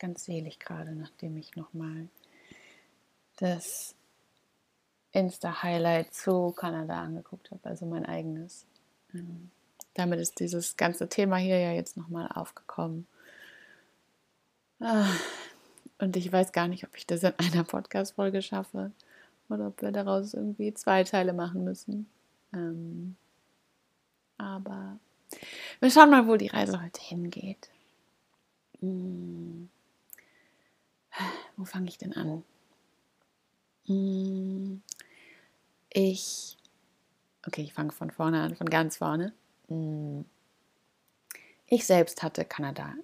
ganz selig gerade, nachdem ich nochmal das Insta-Highlight zu Kanada angeguckt habe, also mein eigenes. Ähm, damit ist dieses ganze Thema hier ja jetzt nochmal aufgekommen. Ah, und ich weiß gar nicht, ob ich das in einer Podcast-Folge schaffe oder ob wir daraus irgendwie zwei Teile machen müssen. Ähm, aber wir schauen mal, wo die Reise heute hingeht. Wo fange ich denn an? Hm. Ich, okay, ich fange von vorne an, von ganz vorne. Hm. Ich selbst hatte Kanada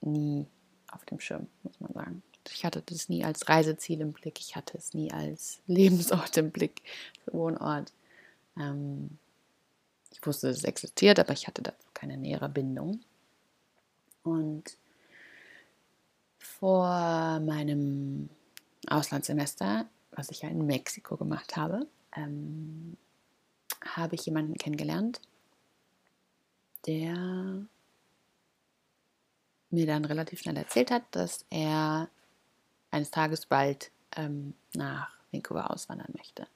nie auf dem Schirm, muss man sagen. Ich hatte das nie als Reiseziel im Blick, ich hatte es nie als Lebensort im Blick, Wohnort. Ähm, ich wusste, dass es existiert, aber ich hatte dazu keine nähere Bindung. Und vor meinem Auslandssemester, was ich ja in Mexiko gemacht habe, ähm, habe ich jemanden kennengelernt, der mir dann relativ schnell erzählt hat, dass er eines Tages bald ähm, nach Vancouver auswandern möchte,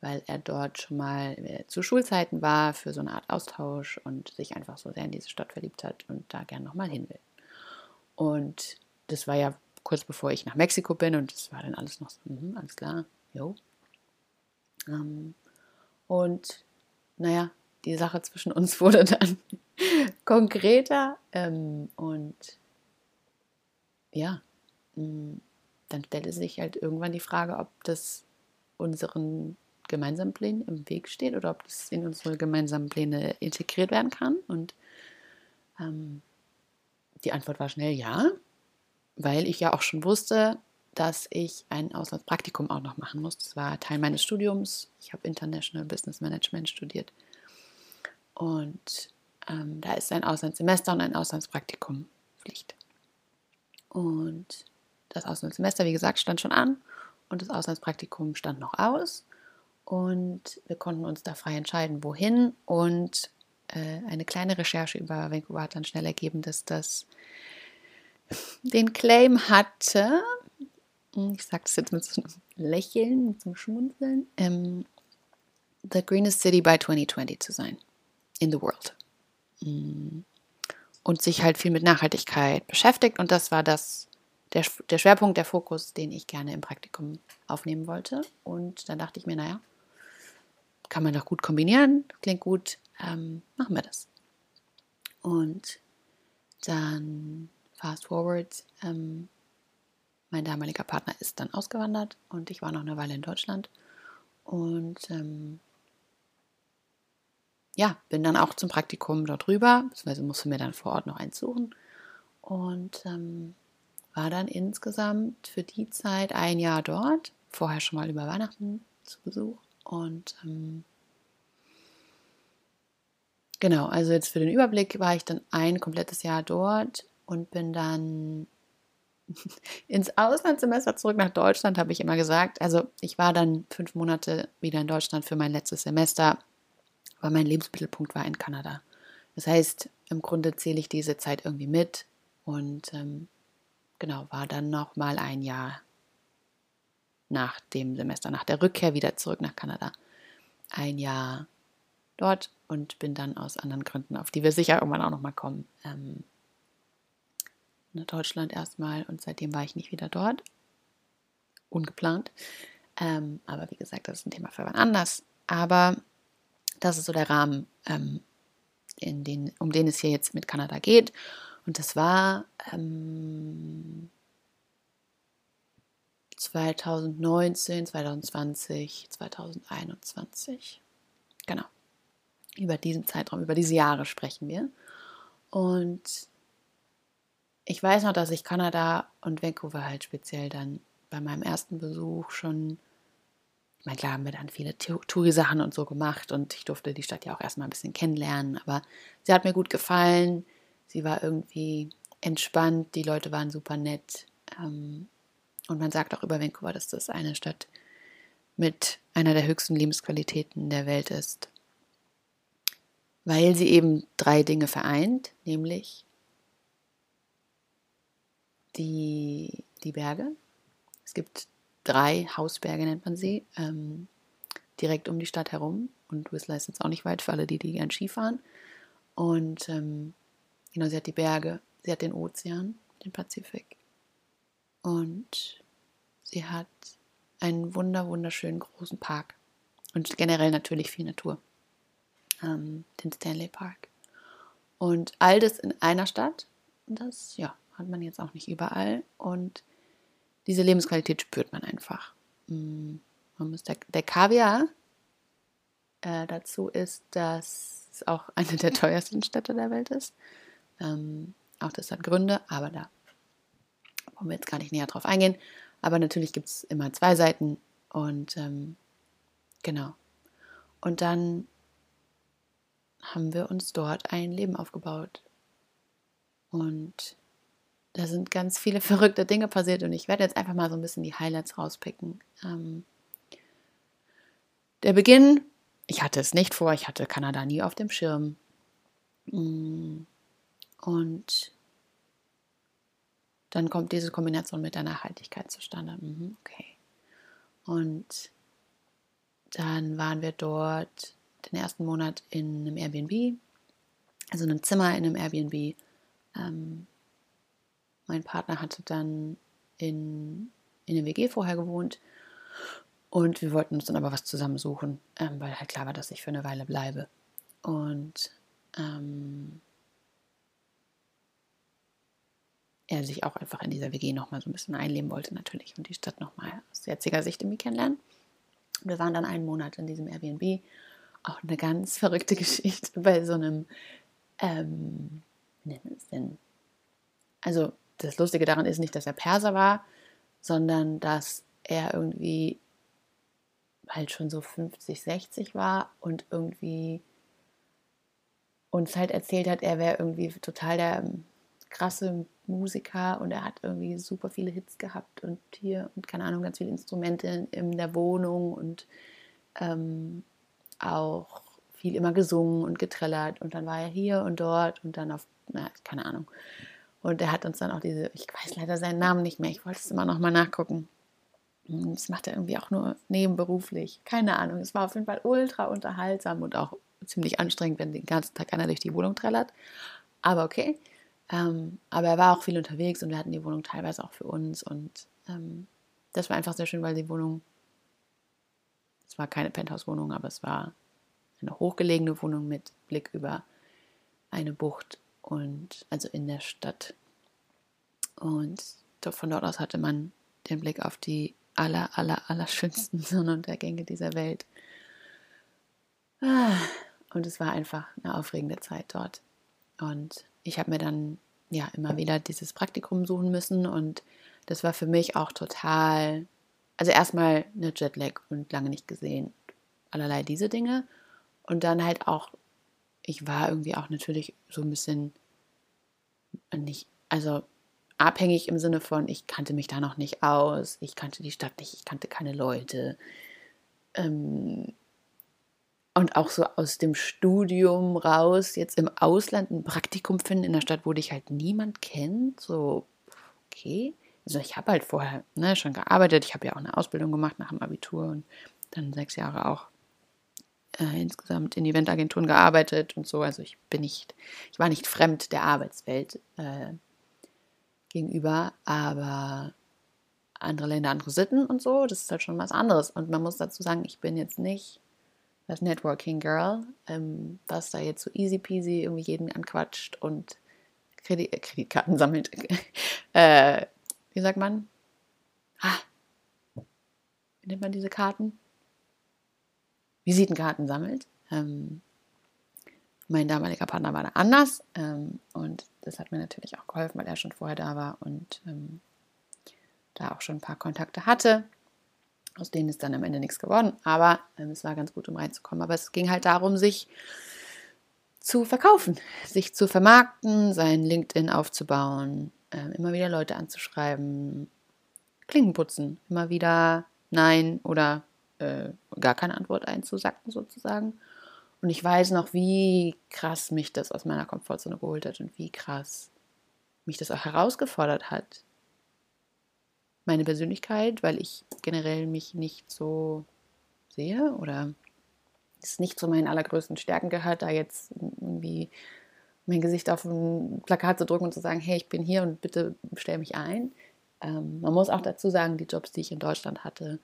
weil er dort schon mal äh, zu Schulzeiten war für so eine Art Austausch und sich einfach so sehr in diese Stadt verliebt hat und da gern nochmal hin will. Und das war ja kurz bevor ich nach Mexiko bin und das war dann alles noch so, mh, alles klar, jo. Ähm, und naja, die Sache zwischen uns wurde dann konkreter ähm, und ja, mh, mm, dann stellte sich halt irgendwann die Frage, ob das unseren gemeinsamen Plänen im Weg steht oder ob das in unsere gemeinsamen Pläne integriert werden kann. Und ähm, die Antwort war schnell ja, weil ich ja auch schon wusste, dass ich ein Auslandspraktikum auch noch machen muss. Das war Teil meines Studiums. Ich habe International Business Management studiert. Und ähm, da ist ein Auslandssemester und ein Auslandspraktikum Pflicht. Und das Auslandssemester, wie gesagt, stand schon an und das Auslandspraktikum stand noch aus. Und wir konnten uns da frei entscheiden, wohin. Und äh, eine kleine Recherche über Vancouver hat dann schnell ergeben, dass das den Claim hatte, ich sage das jetzt mit so einem Lächeln, mit so einem Schmunzeln, ähm, the greenest city by 2020 zu sein in the world. Mm. Und sich halt viel mit Nachhaltigkeit beschäftigt. Und das war das, der, der Schwerpunkt, der Fokus, den ich gerne im Praktikum aufnehmen wollte. Und dann dachte ich mir, naja, kann man doch gut kombinieren, klingt gut, ähm, machen wir das. Und dann fast forward, ähm, mein damaliger Partner ist dann ausgewandert und ich war noch eine Weile in Deutschland. Und ähm, ja, bin dann auch zum Praktikum dort rüber, beziehungsweise musste mir dann vor Ort noch eins suchen. Und ähm, war dann insgesamt für die Zeit ein Jahr dort, vorher schon mal über Weihnachten zu Besuch. Und ähm, genau, also jetzt für den Überblick war ich dann ein komplettes Jahr dort und bin dann ins Auslandssemester zurück nach Deutschland, habe ich immer gesagt. Also ich war dann fünf Monate wieder in Deutschland für mein letztes Semester aber mein Lebensmittelpunkt war in Kanada. Das heißt, im Grunde zähle ich diese Zeit irgendwie mit und ähm, genau, war dann noch mal ein Jahr nach dem Semester, nach der Rückkehr wieder zurück nach Kanada. Ein Jahr dort und bin dann aus anderen Gründen, auf die wir sicher irgendwann auch noch mal kommen, ähm, nach Deutschland erstmal und seitdem war ich nicht wieder dort. Ungeplant. Ähm, aber wie gesagt, das ist ein Thema für wann anders. Aber das ist so der Rahmen, ähm, in den, um den es hier jetzt mit Kanada geht. Und das war ähm, 2019, 2020, 2021. Genau. Über diesen Zeitraum, über diese Jahre sprechen wir. Und ich weiß noch, dass ich Kanada und Vancouver halt speziell dann bei meinem ersten Besuch schon ich meine, klar haben wir dann viele Touri-Sachen und so gemacht und ich durfte die Stadt ja auch erstmal ein bisschen kennenlernen, aber sie hat mir gut gefallen. Sie war irgendwie entspannt, die Leute waren super nett. Ähm, und man sagt auch über Vancouver, dass das eine Stadt mit einer der höchsten Lebensqualitäten der Welt ist, weil sie eben drei Dinge vereint, nämlich die, die Berge. Es gibt drei Hausberge, nennt man sie, ähm, direkt um die Stadt herum. Und Whistler ist jetzt auch nicht weit für alle, die, die gern Skifahren. Und ähm, genau, sie hat die Berge, sie hat den Ozean, den Pazifik. Und sie hat einen wunder, wunderschönen großen Park. Und generell natürlich viel Natur. Ähm, den Stanley Park. Und all das in einer Stadt. Das, ja, hat man jetzt auch nicht überall. Und diese Lebensqualität spürt man einfach. Mm, man muss der, der Kaviar äh, dazu ist, dass es auch eine der teuersten Städte der Welt ist. Ähm, auch das hat Gründe, aber da wollen wir jetzt gar nicht näher drauf eingehen. Aber natürlich gibt es immer zwei Seiten und ähm, genau. Und dann haben wir uns dort ein Leben aufgebaut. Und da sind ganz viele verrückte Dinge passiert und ich werde jetzt einfach mal so ein bisschen die Highlights rauspicken. Ähm, der Beginn, ich hatte es nicht vor, ich hatte Kanada nie auf dem Schirm. Mm, und dann kommt diese Kombination mit der Nachhaltigkeit zustande. Mhm, okay. Und dann waren wir dort den ersten Monat in einem Airbnb, also in einem Zimmer in einem Airbnb. Ähm, mein Partner hatte dann in, in der WG vorher gewohnt und wir wollten uns dann aber was zusammen suchen, ähm, weil halt klar war, dass ich für eine Weile bleibe. Und ähm, er sich auch einfach in dieser WG nochmal so ein bisschen einleben wollte natürlich und die Stadt nochmal aus jetziger Sicht irgendwie kennenlernen. Wir waren dann einen Monat in diesem Airbnb. Auch eine ganz verrückte Geschichte bei so einem, ähm, wie nennt man es denn? Also das Lustige daran ist nicht, dass er Perser war, sondern dass er irgendwie halt schon so 50, 60 war und irgendwie uns halt erzählt hat, er wäre irgendwie total der ähm, krasse Musiker und er hat irgendwie super viele Hits gehabt und hier und keine Ahnung, ganz viele Instrumente in der Wohnung und ähm, auch viel immer gesungen und getrellert und dann war er hier und dort und dann auf, na, keine Ahnung. Und er hat uns dann auch diese, ich weiß leider seinen Namen nicht mehr, ich wollte es immer noch mal nachgucken. Das macht er irgendwie auch nur nebenberuflich. Keine Ahnung. Es war auf jeden Fall ultra unterhaltsam und auch ziemlich anstrengend, wenn den ganzen Tag einer durch die Wohnung trällert. Aber okay. Ähm, aber er war auch viel unterwegs und wir hatten die Wohnung teilweise auch für uns. Und ähm, das war einfach sehr schön, weil die Wohnung, es war keine Penthouse-Wohnung, aber es war eine hochgelegene Wohnung mit Blick über eine Bucht und also in der Stadt. Und von dort aus hatte man den Blick auf die aller, aller, aller schönsten Sonnenuntergänge dieser Welt. Ah, und es war einfach eine aufregende Zeit dort. Und ich habe mir dann ja immer wieder dieses Praktikum suchen müssen und das war für mich auch total, also erstmal eine Jetlag und lange nicht gesehen, allerlei diese Dinge und dann halt auch, ich war irgendwie auch natürlich so ein bisschen nicht, also abhängig im Sinne von, ich kannte mich da noch nicht aus, ich kannte die Stadt nicht, ich kannte keine Leute. Ähm, und auch so aus dem Studium raus, jetzt im Ausland ein Praktikum finden in einer Stadt, wo dich halt niemand kennt, so, okay. Also ich habe halt vorher ne, schon gearbeitet, ich habe ja auch eine Ausbildung gemacht nach dem Abitur und dann sechs Jahre auch äh, insgesamt in Eventagenturen gearbeitet und so. Also ich bin nicht, ich war nicht fremd der Arbeitswelt äh, gegenüber, aber andere Länder, andere Sitten und so, das ist halt schon was anderes. Und man muss dazu sagen, ich bin jetzt nicht das Networking Girl, ähm, was da jetzt so easy peasy irgendwie jeden anquatscht und Kredit, äh, Kreditkarten sammelt. äh, wie sagt man? Ah, wie nennt man diese Karten? Visitenkarten sammelt. Ähm, mein damaliger Partner war da anders ähm, und das hat mir natürlich auch geholfen, weil er schon vorher da war und ähm, da auch schon ein paar Kontakte hatte aus denen ist dann am Ende nichts geworden. Aber ähm, es war ganz gut, um reinzukommen. Aber es ging halt darum, sich zu verkaufen, sich zu vermarkten, sein LinkedIn aufzubauen, äh, immer wieder Leute anzuschreiben, Klingen putzen, immer wieder Nein oder äh, gar keine Antwort einzusacken sozusagen. Und ich weiß noch, wie krass mich das aus meiner Komfortzone geholt hat und wie krass mich das auch herausgefordert hat, meine Persönlichkeit, weil ich generell mich nicht so sehe oder es nicht zu meinen allergrößten Stärken gehört, da jetzt irgendwie mein Gesicht auf ein Plakat zu drücken und zu sagen, hey, ich bin hier und bitte stell mich ein. Ähm, man muss auch dazu sagen, die Jobs, die ich in Deutschland hatte,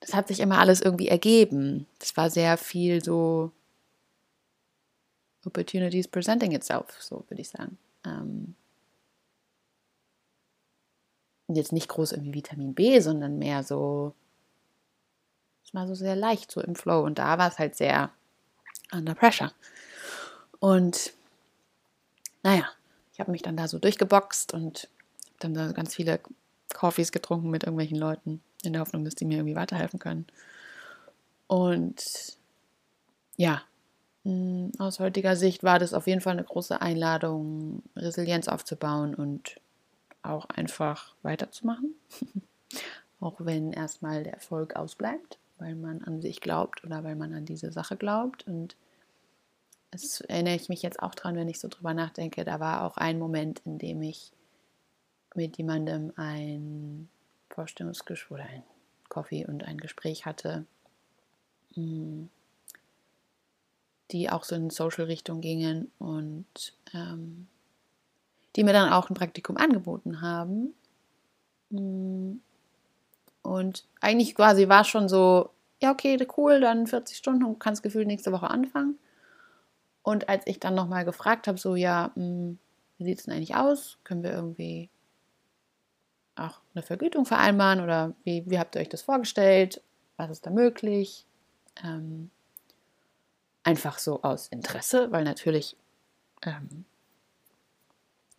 das hat sich immer alles irgendwie ergeben. Das war sehr viel so Opportunities presenting itself, so würde ich sagen. Ähm, jetzt nicht groß irgendwie Vitamin B, sondern mehr so, es war so sehr leicht, so im Flow. Und da war es halt sehr under pressure. Und naja, ich habe mich dann da so durchgeboxt und dann da ganz viele Coffees getrunken mit irgendwelchen Leuten, in der Hoffnung, dass die mir irgendwie weiterhelfen können. Und ja, hm, aus heutiger Sicht war das auf jeden Fall eine große Einladung, Resilienz aufzubauen und auch einfach weiterzumachen. auch wenn erstmal der Erfolg ausbleibt, weil man an sich glaubt oder weil man an diese Sache glaubt. Und es erinnere ich mich jetzt auch dran, wenn ich so drüber nachdenke. Da war auch ein Moment, in dem ich mit jemandem ein Vorstellungsgespräch oder ein Coffee und ein Gespräch hatte, hm, die auch so in Social-Richtung gingen und ähm, die mir dann auch ein Praktikum angeboten haben. Mm. Und eigentlich quasi war es schon so, ja, okay, cool, dann 40 Stunden und kannst gefühlt nächste Woche anfangen. Und als ich dann nochmal gefragt habe, so, ja, mh, mm, wie sieht es denn eigentlich aus? Können wir irgendwie auch eine Vergütung vereinbaren oder wie, wie habt ihr euch das vorgestellt? Was ist da möglich? Ähm, einfach so aus Interesse, weil natürlich, ähm,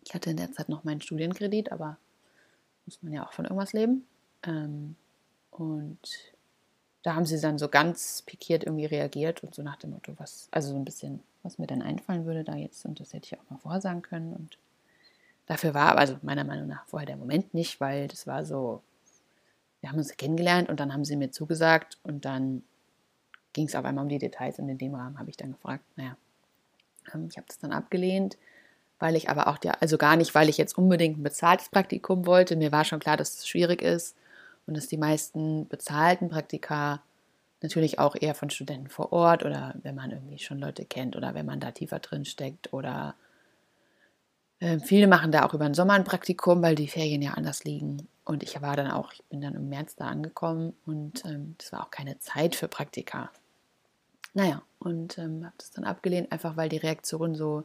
ich hatte in der Zeit noch meinen Studienkredit, aber muss man ja auch von irgendwas leben. Ähm, und da haben sie dann so ganz pikiert irgendwie reagiert und so nach dem Motto, was, also so ein bisschen, was mir dann einfallen würde da jetzt. Und das hätte ich auch mal vorsagen können. Und dafür war, also meiner Meinung nach, vorher der Moment nicht, weil das war so, wir haben uns kennengelernt und dann haben sie mir zugesagt und dann ging es auf einmal um die Details und in dem Rahmen habe ich dann gefragt, naja, ähm, ich habe das dann abgelehnt, weil ich aber auch, der, also gar nicht, weil ich jetzt unbedingt ein bezahltes Praktikum wollte. Mir war schon klar, dass es schwierig ist und dass die meisten bezahlten Praktika natürlich auch eher von Studenten vor Ort oder wenn man irgendwie schon Leute kennt oder wenn man da tiefer drin steckt oder äh, viele machen da auch über den Sommer ein Praktikum, weil die Ferien ja anders liegen. Und ich war dann auch, ich bin dann im März da angekommen und ähm, das war auch keine Zeit für Praktika. Naja, und ähm, habe das dann abgelehnt, einfach weil die Reaktion so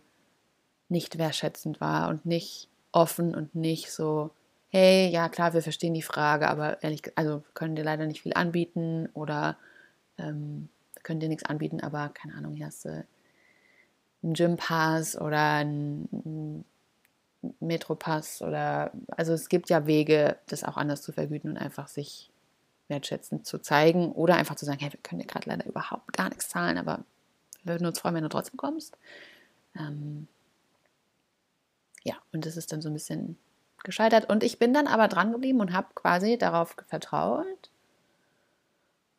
nicht wertschätzend war und nicht offen und nicht so, hey, ja klar, wir verstehen die Frage, aber ehrlich, also können dir leider nicht viel anbieten oder ähm, können dir nichts anbieten, aber keine Ahnung, hier hast du einen Gympass oder einen Metropass oder also es gibt ja Wege, das auch anders zu vergüten und einfach sich wertschätzend zu zeigen oder einfach zu sagen, hey, wir können dir gerade leider überhaupt gar nichts zahlen, aber wir würden uns freuen, wenn du trotzdem kommst. Ähm ja, und das ist dann so ein bisschen gescheitert. Und ich bin dann aber dran geblieben und habe quasi darauf vertraut,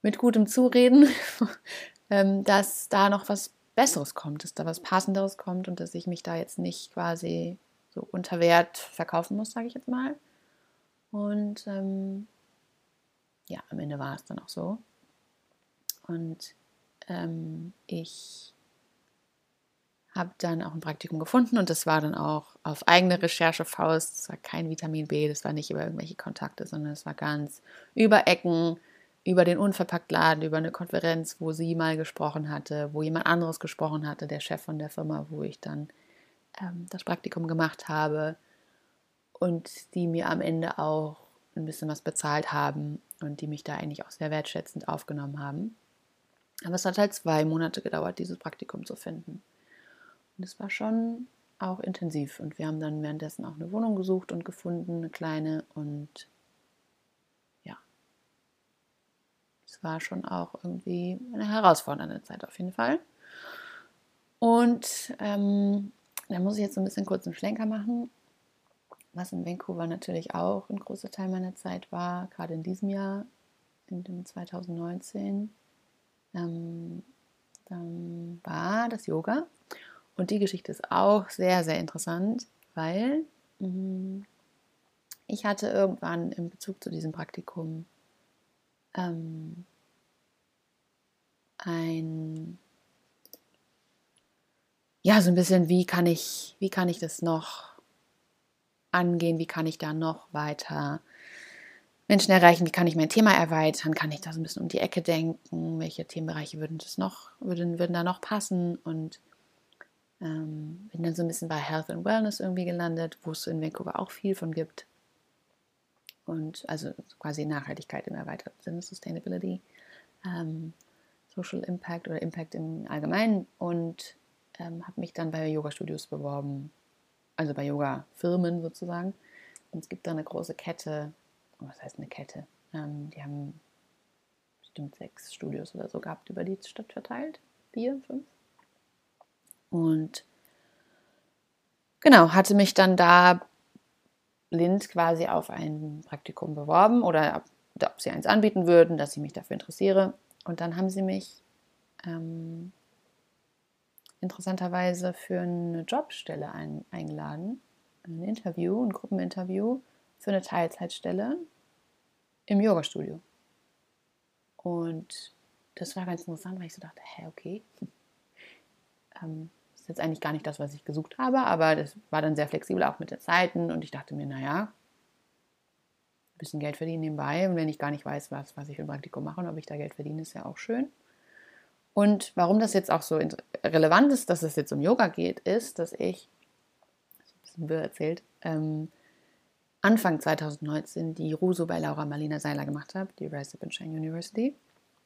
mit gutem Zureden, ähm, dass da noch was Besseres kommt, dass da was Passenderes kommt und dass ich mich da jetzt nicht quasi so unter Wert verkaufen muss, sage ich jetzt mal. Und ähm, ja, am Ende war es dann auch so. Und ähm, ich habe dann auch ein Praktikum gefunden und das war dann auch auf eigene Recherche Faust. Das war kein Vitamin B, das war nicht über irgendwelche Kontakte, sondern es war ganz über Ecken, über den Unverpacktladen, über eine Konferenz, wo sie mal gesprochen hatte, wo jemand anderes gesprochen hatte, der Chef von der Firma, wo ich dann ähm, das Praktikum gemacht habe und die mir am Ende auch ein bisschen was bezahlt haben und die mich da eigentlich auch sehr wertschätzend aufgenommen haben. Aber es hat halt zwei Monate gedauert, dieses Praktikum zu finden. Und es war schon auch intensiv. Und wir haben dann währenddessen auch eine Wohnung gesucht und gefunden, eine kleine. Und ja, es war schon auch irgendwie eine herausfordernde Zeit auf jeden Fall. Und ähm, da muss ich jetzt so ein bisschen kurz einen Schlenker machen was in Vancouver natürlich auch ein großer Teil meiner Zeit war, gerade in diesem Jahr, in dem 2019, ähm, dann war das Yoga. Und die Geschichte ist auch sehr, sehr interessant, weil mh, ich hatte irgendwann in Bezug zu diesem Praktikum ähm, ein, ja, so ein bisschen, wie kann ich, wie kann ich das noch angehen, wie kann ich da noch weiter Menschen erreichen, wie kann ich mein Thema erweitern, kann ich da so ein bisschen um die Ecke denken, welche Themenbereiche würden das noch, würden, würden da noch passen? Und ähm, bin dann so ein bisschen bei Health and Wellness irgendwie gelandet, wo es in Vancouver auch viel von gibt. Und also quasi Nachhaltigkeit im erweiterten Sinne, Sustainability, ähm, Social Impact oder Impact im Allgemeinen. Und ähm, habe mich dann bei Yoga-Studios beworben, also bei Yoga-Firmen sozusagen. Und es gibt da eine große Kette, was heißt eine Kette? Ähm, die haben bestimmt sechs Studios oder so gehabt über die Stadt verteilt. Vier, fünf. Und genau, hatte mich dann da blind quasi auf ein Praktikum beworben oder ob, ob sie eins anbieten würden, dass ich mich dafür interessiere. Und dann haben sie mich ähm, interessanterweise für eine Jobstelle ein, eingeladen, ein Interview, ein Gruppeninterview für eine Teilzeitstelle im Yoga-Studio. Und das war ganz interessant, weil ich so dachte, hä, okay. Ähm, ist jetzt eigentlich gar nicht das, was ich gesucht habe, aber das war dann sehr flexibel auch mit den Zeiten und ich dachte mir, naja, ein bisschen Geld verdienen nebenbei und wenn ich gar nicht weiß, was, was ich für ein Praktikum mache und ob ich da Geld verdiene, ist ja auch schön. Und warum das jetzt auch so relevant ist, dass es jetzt um Yoga geht, ist, dass ich, ist ein bisschen wirr erzählt, ähm, Anfang 2019 die Ruso bei Laura Marlina Seiler gemacht habe, die Rise Up and Shine University.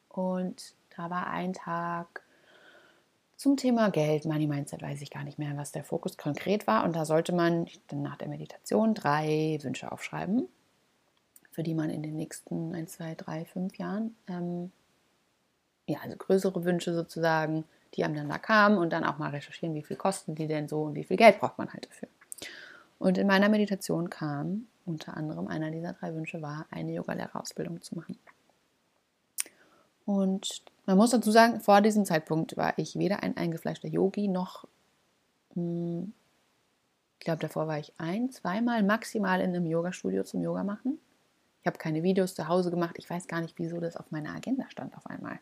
Und da war ein Tag zum Thema Geld, Money Mindset, weiß ich gar nicht mehr, was der Fokus konkret war. Und da sollte man dann nach der Meditation drei Wünsche aufschreiben, für die man in den nächsten 1, 2, 3, 5 Jahren, ähm, ja, also größere Wünsche sozusagen, die einem dann da kamen und dann auch mal recherchieren, wie viel kosten die denn so und wie viel Geld braucht man halt dafür. Und in meiner Meditation kam unter anderem einer dieser drei Wünsche war, eine Yogalehrerausbildung zu machen. Und man muss dazu sagen, vor diesem Zeitpunkt war ich weder ein eingefleischter Yogi noch, hm, ich glaube, davor war ich ein, zweimal maximal in einem Yoga-Studio zum Yoga machen. Ich habe keine Videos zu Hause gemacht. Ich weiß gar nicht, wieso das auf meiner Agenda stand auf einmal.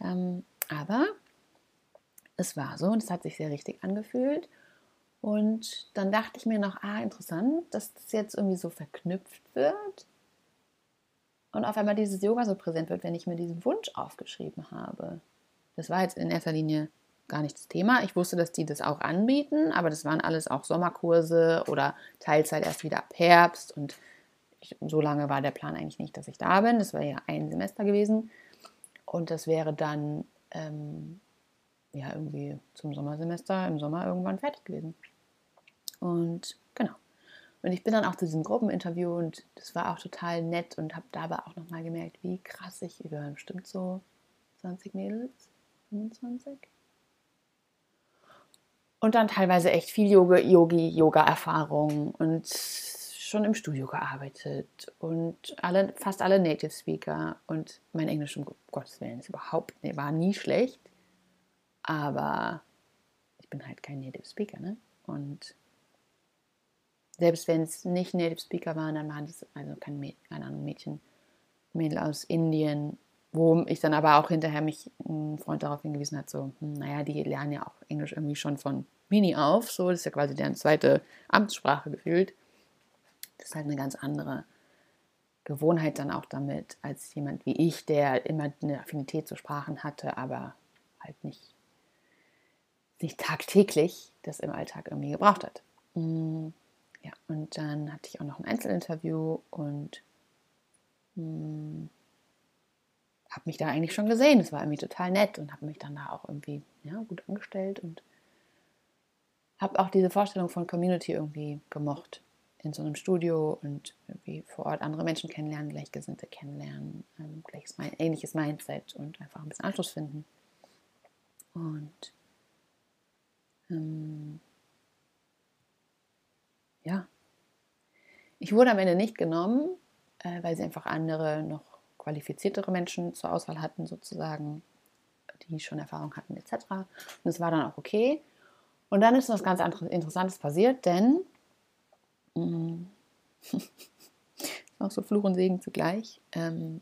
Ähm, aber es war so und es hat sich sehr richtig angefühlt. Und dann dachte ich mir noch, ah, interessant, dass das jetzt irgendwie so verknüpft wird und auf einmal dieses Yoga so präsent wird, wenn ich mir diesen Wunsch aufgeschrieben habe. Das war jetzt in erster Linie gar nicht das Thema. Ich wusste, dass die das auch anbieten, aber das waren alles auch Sommerkurse oder Teilzeit erst wieder ab Herbst und ich, so lange war der Plan eigentlich nicht, dass ich da bin. Das war ja ein Semester gewesen und das wäre dann ähm, ja irgendwie zum Sommersemester im Sommer irgendwann fertig gewesen. Und genau. Und ich bin dann auch zu diesem Gruppeninterview und das war auch total nett und habe dabei auch nochmal gemerkt, wie krass ich über bestimmt so 20 Mädels, 25. Und dann teilweise echt viel Yoga, Yogi, Yoga-Erfahrung und schon im Studio gearbeitet und alle, fast alle Native Speaker und mein Englisch, um Gottes Willen, ist überhaupt, nee, war nie schlecht, aber ich bin halt kein Native Speaker, ne? Und selbst wenn es nicht Native Speaker waren, dann waren es also kein, Mäd keine Ahnung, Mädchen, Mädel aus Indien, wo ich dann aber auch hinterher mich ein Freund darauf hingewiesen hat, so, hm, naja, die lernen ja auch Englisch irgendwie schon von Mini auf, so, das ist ja quasi deren zweite Amtssprache gefühlt. Das ist halt eine ganz andere Gewohnheit dann auch damit, als jemand wie ich, der immer eine Affinität zu Sprachen hatte, aber halt nicht, nicht tagtäglich das im Alltag irgendwie gebraucht hat. Hm. Ja, und dann hatte ich auch noch ein Einzelinterview und hm, habe mich da eigentlich schon gesehen. Es war irgendwie total nett und habe mich dann da auch irgendwie ja, gut angestellt und habe auch diese Vorstellung von Community irgendwie gemocht. In so einem Studio und irgendwie vor Ort andere Menschen kennenlernen, Gleichgesinnte kennenlernen, ähm, gleiches, ähnliches Mindset und einfach ein bisschen Anschluss finden. Und ähm, ja, ich wurde am Ende nicht genommen, äh, weil sie einfach andere, noch qualifiziertere Menschen zur Auswahl hatten, sozusagen, die schon Erfahrung hatten, etc. Und es war dann auch okay. Und dann ist was ganz Interessantes passiert, denn mm, auch so Fluch und Segen zugleich. Ähm,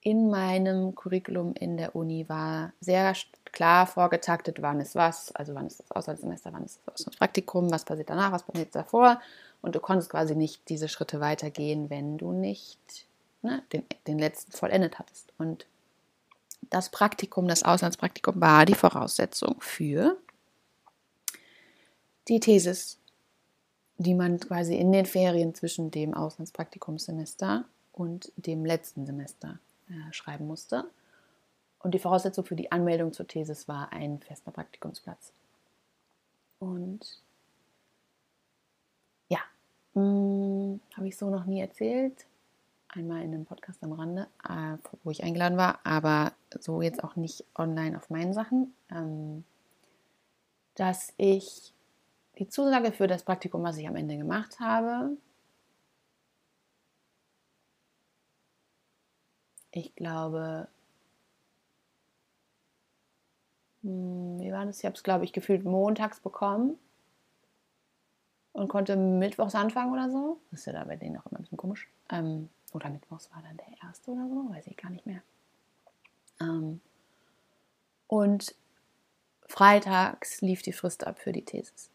in meinem Curriculum in der Uni war sehr klar vorgetaktet, wann ist was, also wann ist das Auslandssemester, wann ist das Auslandspraktikum, was passiert danach, was passiert davor. Und du konntest quasi nicht diese Schritte weitergehen, wenn du nicht ne, den, den letzten vollendet hattest. Und das Praktikum, das Auslandspraktikum war die Voraussetzung für die Thesis, die man quasi in den Ferien zwischen dem Auslandspraktikumssemester und dem letzten Semester äh, schreiben musste. Und die Voraussetzung für die Anmeldung zur Thesis war ein fester Praktikumsplatz. Und ja, hm, habe ich so noch nie erzählt. Einmal in einem Podcast am Rande, äh, wo ich eingeladen war, aber so jetzt auch nicht online auf meinen Sachen, ähm, dass ich die Zusage für das Praktikum, was ich am Ende gemacht habe, ich glaube, hm, wie war das? Ich habe es, glaube ich, gefühlt montags bekommen und konnte mittwochs anfangen oder so. Das ist ja da bei denen auch immer ein bisschen komisch. Ähm, oder mittwochs war dann der erste oder so, weiß ich gar nicht mehr. Ähm, und freitags lief die Frist ab für die Thesis.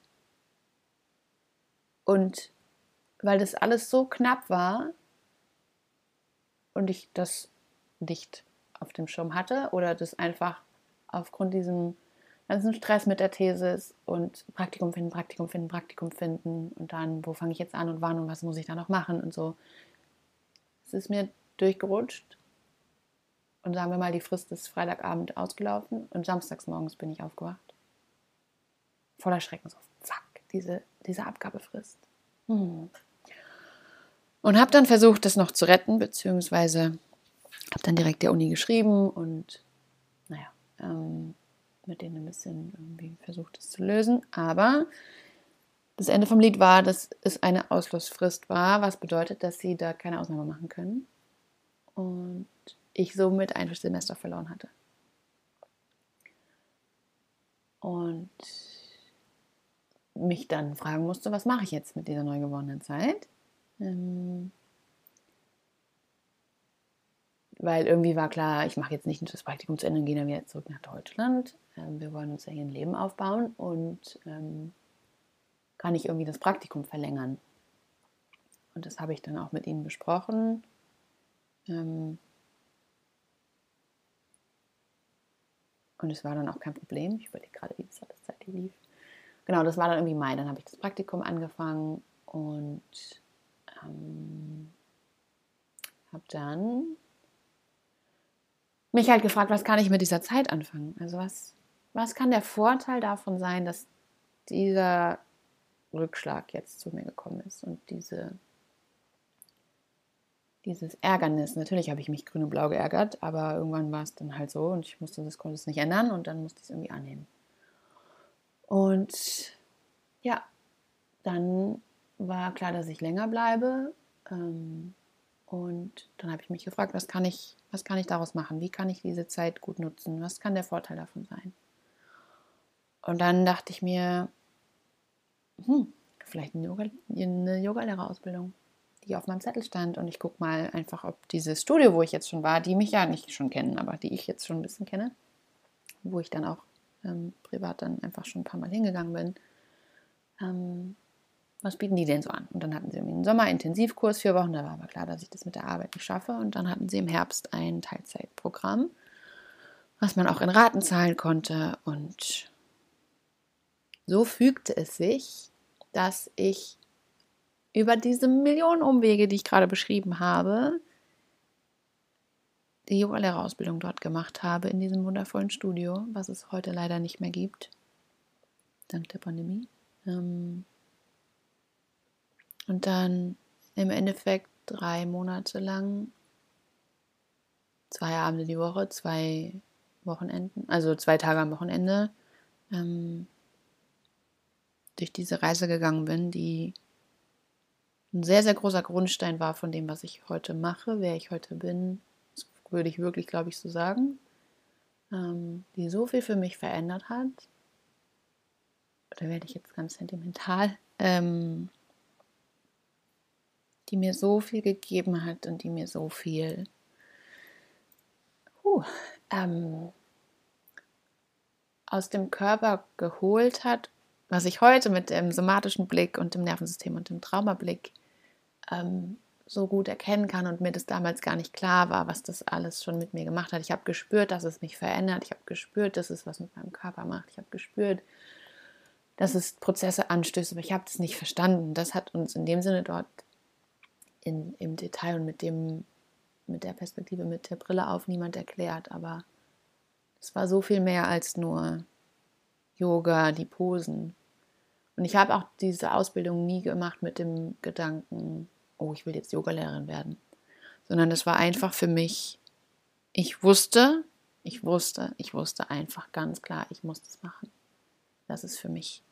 Und weil das alles so knapp war und ich das nicht auf dem Schirm hatte oder das einfach aufgrund diesem ganzen Stress mit der Thesis und Praktikum finden, Praktikum finden, Praktikum finden und dann, wo fange ich jetzt an und wann und was muss ich da noch machen und so. Es ist mir durchgerutscht und sagen wir mal, die Frist ist Freitagabend ausgelaufen und samstags morgens bin ich aufgewacht. Voller Schrecken, so, fuck, diese, diese Abgabefrist. Hm. Und habe dann versucht, das noch zu retten, beziehungsweise habe dann direkt der Uni geschrieben und naja, ähm, mit denen ein bisschen irgendwie versucht, es zu lösen. Aber das Ende vom Lied war, dass es eine Ausschlussfrist war, was bedeutet, dass sie da keine Ausnahme machen können. Und ich somit ein Semester verloren hatte. Und mich dann fragen musste, was mache ich jetzt mit dieser neu gewonnenen Zeit? Ähm, weil irgendwie war klar, ich mache jetzt nicht das Praktikum zu Ende und gehe dann wieder zurück nach Deutschland. Ähm, wir wollen uns ja hier ein Leben aufbauen und ähm, kann ich irgendwie das Praktikum verlängern. Und das habe ich dann auch mit ihnen besprochen. Ähm, und es war dann auch kein Problem. Ich überlege gerade, wie das alles Zeit lief. Genau, das war dann irgendwie Mai. Dann habe ich das Praktikum angefangen und ähm, habe dann mich halt gefragt, was kann ich mit dieser Zeit anfangen? Also was, was kann der Vorteil davon sein, dass dieser Rückschlag jetzt zu mir gekommen ist und diese, dieses Ärgernis. Natürlich habe ich mich grün und blau geärgert, aber irgendwann war es dann halt so und ich musste das konnte nicht ändern und dann musste ich es irgendwie annehmen. Und ja, dann war klar, dass ich länger bleibe. Ähm, und dann habe ich mich gefragt, was kann ich, was kann ich daraus machen? Wie kann ich diese Zeit gut nutzen? Was kann der Vorteil davon sein? Und dann dachte ich mir, hm, vielleicht eine, Yoga, eine Yogalehrerausbildung, die auf meinem Zettel stand. Und ich gucke mal einfach, ob dieses Studio, wo ich jetzt schon war, die mich ja nicht schon kennen, aber die ich jetzt schon ein bisschen kenne, wo ich dann auch ähm, privat dann einfach schon ein paar Mal hingegangen bin, ähm, was bieten die denn so an? Und dann hatten sie einen Sommer-Intensivkurs, vier Wochen, da war aber klar, dass ich das mit der Arbeit nicht schaffe. Und dann hatten sie im Herbst ein Teilzeitprogramm, was man auch in Raten zahlen konnte. Und so fügte es sich, dass ich über diese Millionen Umwege, die ich gerade beschrieben habe, die Yogalehrerausbildung dort gemacht habe, in diesem wundervollen Studio, was es heute leider nicht mehr gibt, dank der Pandemie. Ähm, und dann im Endeffekt drei Monate lang, zwei Abende die Woche, zwei Wochenenden, also zwei Tage am Wochenende, ähm, durch diese Reise gegangen bin, die ein sehr, sehr großer Grundstein war von dem, was ich heute mache, wer ich heute bin. Würde ich wirklich, glaube ich, so sagen. Ähm, die so viel für mich verändert hat. Da werde ich jetzt ganz sentimental. Ähm, die mir so viel gegeben hat und die mir so viel uh, ähm, aus dem Körper geholt hat, was ich heute mit dem somatischen Blick und dem Nervensystem und dem Traumablick ähm, so gut erkennen kann und mir das damals gar nicht klar war, was das alles schon mit mir gemacht hat. Ich habe gespürt, dass es mich verändert. Ich habe gespürt, dass es was mit meinem Körper macht. Ich habe gespürt, dass es Prozesse anstößt, aber ich habe das nicht verstanden. Das hat uns in dem Sinne dort in, im Detail und mit dem mit der Perspektive, mit der Brille auf niemand erklärt, aber es war so viel mehr als nur Yoga, die Posen. Und ich habe auch diese Ausbildung nie gemacht mit dem Gedanken, oh, ich will jetzt Yogalehrerin werden, sondern es war einfach für mich, ich wusste, ich wusste, ich wusste einfach ganz klar, ich muss das machen. Das ist für mich.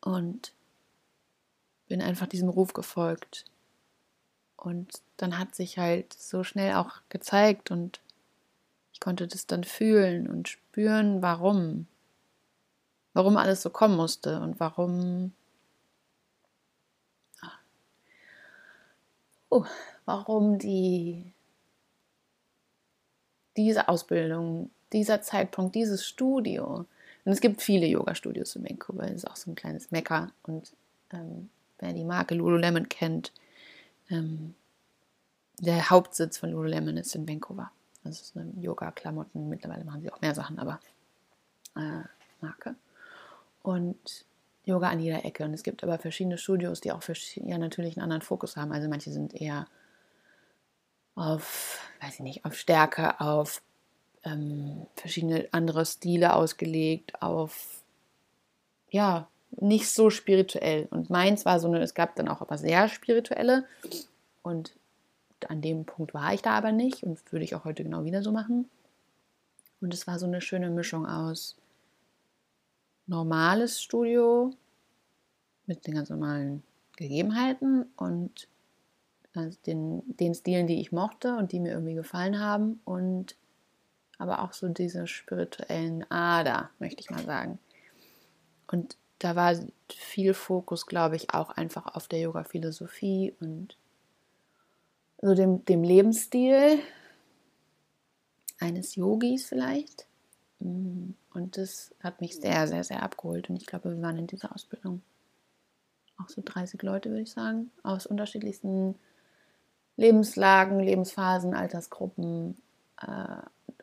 Und bin einfach diesem Ruf gefolgt. Und dann hat sich halt so schnell auch gezeigt und ich konnte das dann fühlen und spüren, warum. Warum alles so kommen musste und warum oh, warum die, diese Ausbildung, dieser Zeitpunkt, dieses Studio. Und es gibt viele Yoga-Studios in Vancouver, das ist auch so ein kleines Mecker. Und ähm, wer die Marke Lululemon kennt, ähm, der Hauptsitz von Lululemon ist in Vancouver. Das ist eine Yoga-Klamotten. Mittlerweile machen sie auch mehr Sachen, aber äh, Marke. Und Yoga an jeder Ecke. Und es gibt aber verschiedene Studios, die auch ja, natürlich einen anderen Fokus haben. Also manche sind eher auf, weiß ich nicht, auf Stärke, auf ähm, verschiedene andere Stile ausgelegt, auf, ja, nicht so spirituell. Und meins war so eine, es gab dann auch aber sehr spirituelle. Und an dem Punkt war ich da aber nicht und würde ich auch heute genau wieder so machen. Und es war so eine schöne Mischung aus normales Studio mit den ganz normalen Gegebenheiten und also den, den Stilen, die ich mochte und die mir irgendwie gefallen haben und aber auch so diese spirituellen Ader, möchte ich mal sagen. Und da war viel Fokus, glaube ich, auch einfach auf der Yoga-Philosophie und so dem, dem Lebensstil eines Yogis vielleicht. Mm, und das hat mich sehr, sehr, sehr abgeholt. Und ich glaube, wir waren in dieser Ausbildung auch so 30 Leute, würde ich sagen, aus unterschiedlichsten Lebenslagen, Lebensphasen, Altersgruppen. Äh,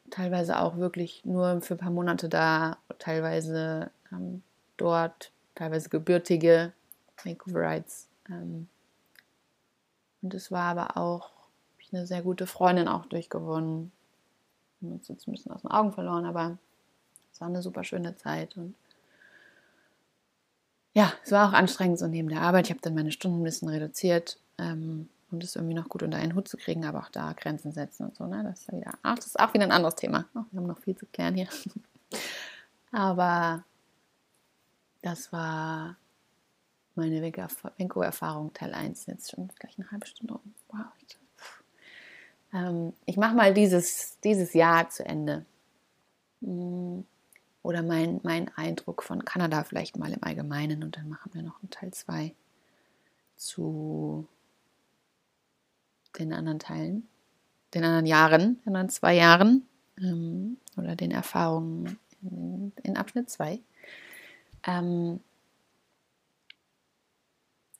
teilweise auch wirklich nur für ein paar Monate da, teilweise ähm, dort, teilweise gebürtige Vancouverites. Ähm, und es war aber auch, habe ich eine sehr gute Freundin auch durchgewonnen. Wir haben uns jetzt ein bisschen aus den Augen verloren, aber es war eine super schöne Zeit und ja, es war auch anstrengend so neben der Arbeit. Ich habe dann meine Stunden ein bisschen reduziert, ähm, um das irgendwie noch gut unter einen Hut zu kriegen, aber auch da Grenzen setzen und so. Ne? Das, ist wieder, ach, das ist auch wieder ein anderes Thema. Oh, wir haben noch viel zu klären hier. aber das war meine Venko-Erfahrung Teil 1. Jetzt schon gleich eine halbe Stunde um. Wow. Ähm, ich mache mal dieses, dieses Jahr zu Ende. Hm oder mein, mein Eindruck von Kanada vielleicht mal im Allgemeinen und dann machen wir noch einen Teil 2 zu den anderen Teilen, den anderen Jahren, den anderen zwei Jahren ähm, oder den Erfahrungen in, in Abschnitt 2. Ähm,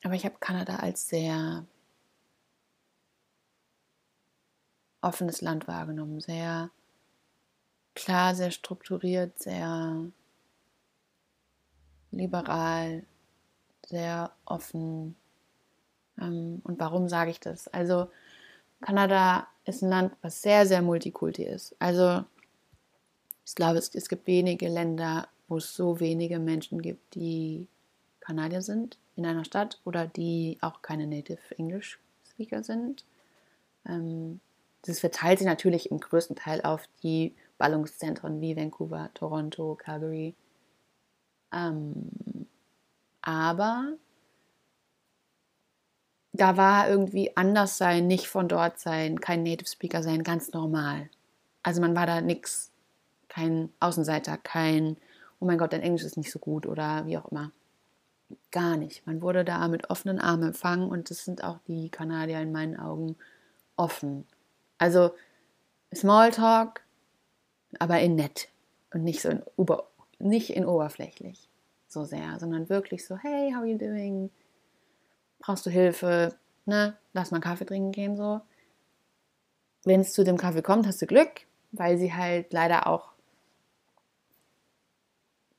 aber ich habe Kanada als sehr offenes Land wahrgenommen, sehr klar, sehr strukturiert, sehr liberal, sehr offen. Ähm, und warum sage ich das? Also Kanada ist ein Land, was sehr, sehr multikulti ist. Also ich glaube, es, es gibt wenige Länder, wo es so wenige Menschen gibt, die Kanadier sind in einer Stadt oder die auch keine Native English Speaker sind. Ähm, das verteilt sich natürlich im größten Teil auf die Ballungszentren wie Vancouver, Toronto, Calgary. Ähm, aber da war irgendwie anders sein, nicht von dort sein, kein Native Speaker sein, ganz normal. Also man war da nix, kein Außenseiter, kein, oh mein Gott, dein Englisch ist nicht so gut oder wie auch immer. Gar nicht. Man wurde da mit offenen Armen empfangen und das sind auch die Kanadier in meinen Augen offen. Also Smalltalk, aber in nett und nicht so in, über, nicht in oberflächlich so sehr, sondern wirklich so, hey, how are you doing? Brauchst du Hilfe? Ne? Lass mal Kaffee trinken gehen so. Wenn es zu dem Kaffee kommt, hast du Glück, weil sie halt leider auch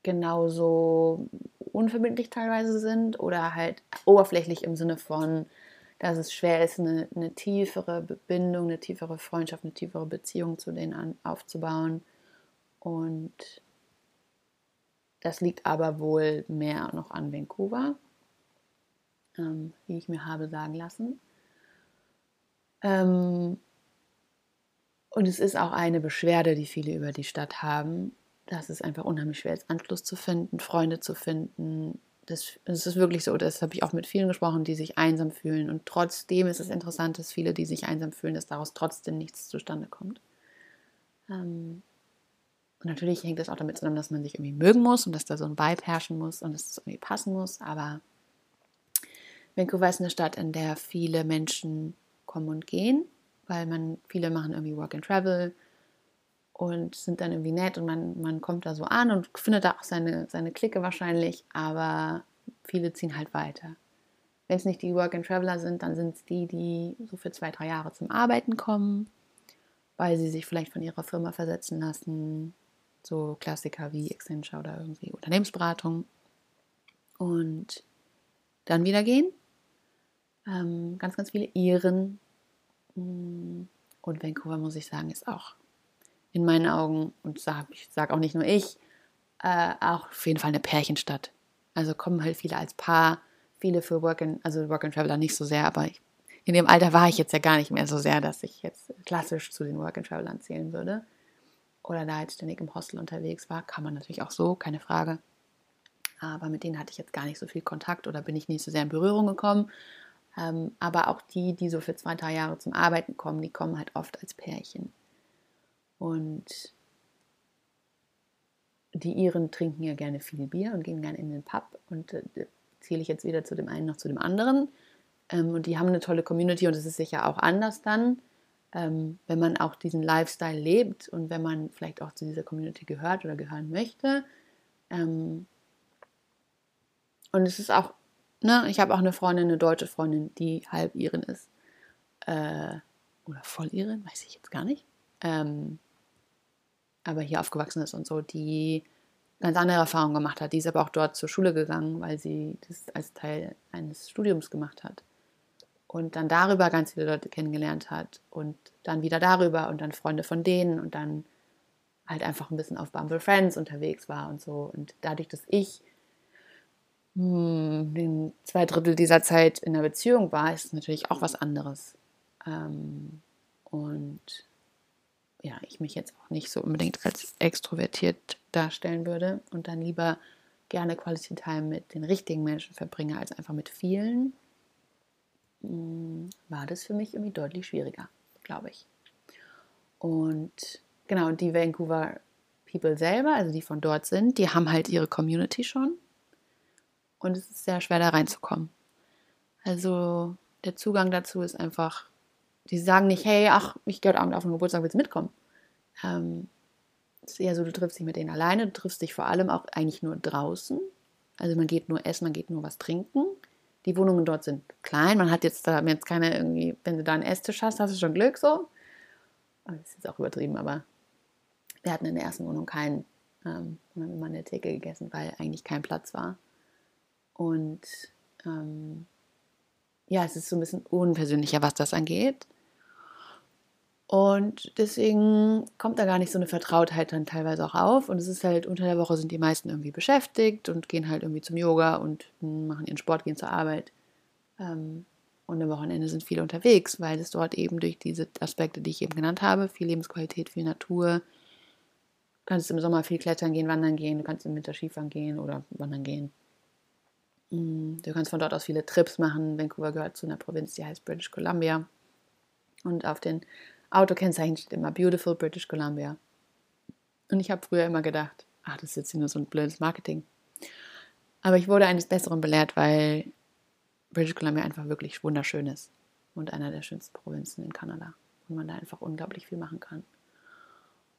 genauso unverbindlich teilweise sind oder halt oberflächlich im Sinne von, dass es schwer ist, eine, eine tiefere Bindung, eine tiefere Freundschaft, eine tiefere Beziehung zu denen an, aufzubauen. Und das liegt aber wohl mehr noch an Vancouver, ähm, wie ich mir habe sagen lassen. Ähm, und es ist auch eine Beschwerde, die viele über die Stadt haben, dass es einfach unheimlich schwer ist, Anschluss zu finden, Freunde zu finden. Das, das ist wirklich so, das habe ich auch mit vielen gesprochen, die sich einsam fühlen. Und trotzdem ist es interessant, dass viele, die sich einsam fühlen, dass daraus trotzdem nichts zustande kommt. Ähm, und natürlich hängt das auch damit zusammen, dass man sich irgendwie mögen muss und dass da so ein Vibe herrschen muss und dass es irgendwie passen muss. Aber Vancouver ist eine Stadt, in der viele Menschen kommen und gehen, weil man, viele machen irgendwie Work and Travel, und sind dann irgendwie nett und man, man kommt da so an und findet da auch seine, seine Clique wahrscheinlich, aber viele ziehen halt weiter. Wenn es nicht die Work and Traveler sind, dann sind es die, die so für zwei, drei Jahre zum Arbeiten kommen, weil sie sich vielleicht von ihrer Firma versetzen lassen. So Klassiker wie Accenture oder irgendwie Unternehmensberatung. Und dann wieder gehen. Ähm, ganz, ganz viele Iren. Und Vancouver, muss ich sagen, ist auch in meinen Augen, und sag, ich sage auch nicht nur ich, äh, auch auf jeden Fall eine Pärchenstadt. Also kommen halt viele als Paar, viele für Work and, also Work and Traveler nicht so sehr, aber ich, in dem Alter war ich jetzt ja gar nicht mehr so sehr, dass ich jetzt klassisch zu den Work and Travelern zählen würde. Oder da jetzt ständig im Hostel unterwegs war, kann man natürlich auch so, keine Frage. Aber mit denen hatte ich jetzt gar nicht so viel Kontakt oder bin ich nicht so sehr in Berührung gekommen. Ähm, aber auch die, die so für zwei, drei Jahre zum Arbeiten kommen, die kommen halt oft als Pärchen. Und die Iren trinken ja gerne viel Bier und gehen gerne in den Pub. Und äh, zähle ich jetzt wieder zu dem einen noch zu dem anderen. Ähm, und die haben eine tolle Community und es ist sicher auch anders dann, ähm, wenn man auch diesen Lifestyle lebt und wenn man vielleicht auch zu dieser Community gehört oder gehören möchte. Ähm, und es ist auch, ne, ich habe auch eine Freundin, eine deutsche Freundin, die halb Iren ist. Äh, oder voll Iren, weiß ich jetzt gar nicht. Ähm, aber hier aufgewachsen ist und so, die ganz andere Erfahrungen gemacht hat. Die ist aber auch dort zur Schule gegangen, weil sie das als Teil eines Studiums gemacht hat. Und dann darüber ganz viele Leute kennengelernt hat und dann wieder darüber und dann Freunde von denen und dann halt einfach ein bisschen auf Bumble Friends unterwegs war und so. Und dadurch, dass ich hm, zwei Drittel dieser Zeit in einer Beziehung war, ist es natürlich auch was anderes. Ähm, und ja, ich mich jetzt auch nicht so unbedingt als extrovertiert darstellen würde und dann lieber gerne Quality Time mit den richtigen Menschen verbringe als einfach mit vielen, hm, war das für mich irgendwie deutlich schwieriger, glaube ich. Und genau, die Vancouver People selber, also die von dort sind, die haben halt ihre Community schon. Und es ist sehr schwer da reinzukommen. Also der Zugang dazu ist einfach die sagen nicht, hey, ach, ich gehe heute Abend auf den Geburtstag, willst du mitkommen? Ähm, es ist eher so, du triffst dich mit denen alleine, du triffst dich vor allem auch eigentlich nur draußen. Also man geht nur essen, man geht nur was trinken. Die Wohnungen dort sind klein. Man hat jetzt da jetzt keine irgendwie, wenn du da einen Esstisch hast, hast du schon Glück so. Das ist jetzt auch übertrieben, aber wir hatten in der ersten Wohnung keinen. Ähm, und haben immer an der Theke gegessen, weil eigentlich kein Platz war. Und ähm, ja, es ist so ein bisschen unpersönlicher, was das angeht. Und deswegen kommt da gar nicht so eine Vertrautheit dann teilweise auch auf. Und es ist halt, unter der Woche sind die meisten irgendwie beschäftigt und gehen halt irgendwie zum Yoga und machen ihren Sport, gehen zur Arbeit. Ähm, und am Wochenende sind viele unterwegs, weil es dort eben durch diese Aspekte, die ich eben genannt habe, viel Lebensqualität, viel Natur. Du kannst im Sommer viel klettern gehen, wandern gehen, du kannst im Winter Skifahren gehen oder wandern gehen. Mm, du kannst von dort aus viele Trips machen. Vancouver gehört zu einer Provinz, die heißt British Columbia. Und auf den Autokennzeichen steht immer Beautiful British Columbia. Und ich habe früher immer gedacht, ach, das ist jetzt nur so ein blödes Marketing. Aber ich wurde eines Besseren belehrt, weil British Columbia einfach wirklich wunderschön ist und einer der schönsten Provinzen in Kanada und man da einfach unglaublich viel machen kann.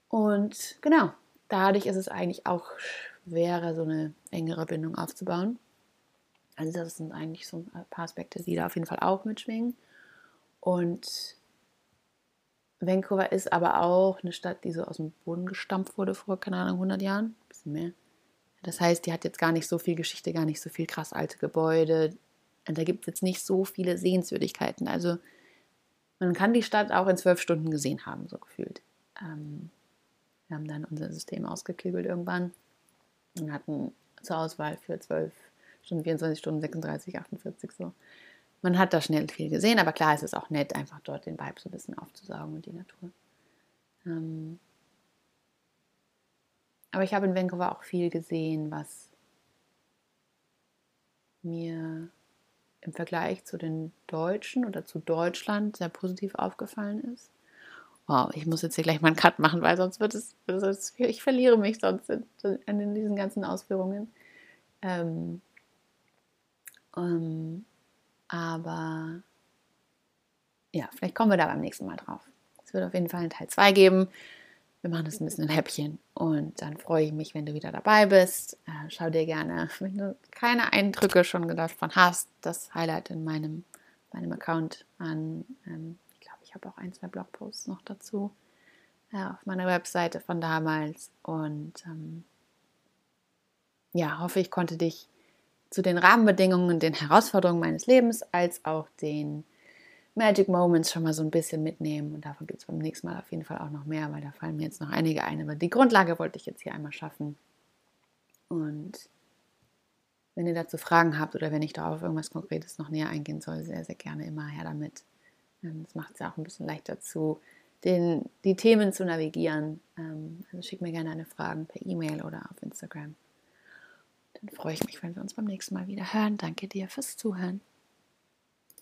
Und genau, dadurch ist es eigentlich auch schwerer, so eine engere Bindung aufzubauen. Also das sind eigentlich so ein paar Aspekte, die da auf jeden Fall auch mitschwingen. Und Vancouver ist aber auch eine Stadt, die so aus dem Boden gestampft wurde vor, keine Ahnung, 100 Jahren, ein bisschen mehr. Das heißt, die hat jetzt gar nicht so viel Geschichte, gar nicht so viel krass alte Gebäude. Und da gibt es jetzt nicht so viele Sehenswürdigkeiten. Also man kann die Stadt auch in zwölf Stunden gesehen haben, so gefühlt. Ähm, wir haben dann unser System ausgeklügelt irgendwann und hatten zur Auswahl für zwölf Stunden, 24 Stunden, 36, 48 so. Man hat da schnell viel gesehen, aber klar ist es auch nett, einfach dort den Vibe so ein bisschen aufzusaugen und die Natur. Ähm, aber ich habe in Vancouver auch viel gesehen, was mir im Vergleich zu den Deutschen oder zu Deutschland sehr positiv aufgefallen ist. Wow, ich muss jetzt hier gleich mal einen Cut machen, weil sonst wird es, ich verliere mich sonst in, in diesen ganzen Ausführungen. Ähm, ähm, aber ja, vielleicht kommen wir da beim nächsten Mal drauf. Es wird auf jeden Fall einen Teil 2 geben. Wir machen das ein bisschen ein Häppchen und dann freue ich mich, wenn du wieder dabei bist. Äh, schau dir gerne, wenn du keine Eindrücke schon davon hast, das Highlight in meinem, meinem Account an. Ähm, ich glaube, ich habe auch ein, zwei Blogposts noch dazu äh, auf meiner Webseite von damals. Und ähm, ja, hoffe, ich konnte dich zu den Rahmenbedingungen, den Herausforderungen meines Lebens als auch den Magic Moments schon mal so ein bisschen mitnehmen. Und davon gibt es beim nächsten Mal auf jeden Fall auch noch mehr, weil da fallen mir jetzt noch einige ein. Aber die Grundlage wollte ich jetzt hier einmal schaffen. Und wenn ihr dazu Fragen habt oder wenn ich da auf irgendwas Konkretes noch näher eingehen soll, sehr, sehr gerne immer her damit. Ähm, das macht es ja auch ein bisschen leichter zu, den, die Themen zu navigieren. Ähm, also schick mir gerne eine Fragen per E-Mail oder auf Instagram. Dann freue ich mich, wenn wir uns beim nächsten Mal wieder hören. Danke dir fürs Zuhören.